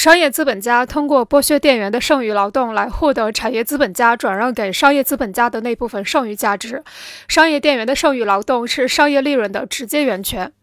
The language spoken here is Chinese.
商业资本家通过剥削店员的剩余劳动来获得产业资本家转让给商业资本家的那部分剩余价值。商业店员的剩余劳动是商业利润的直接源泉。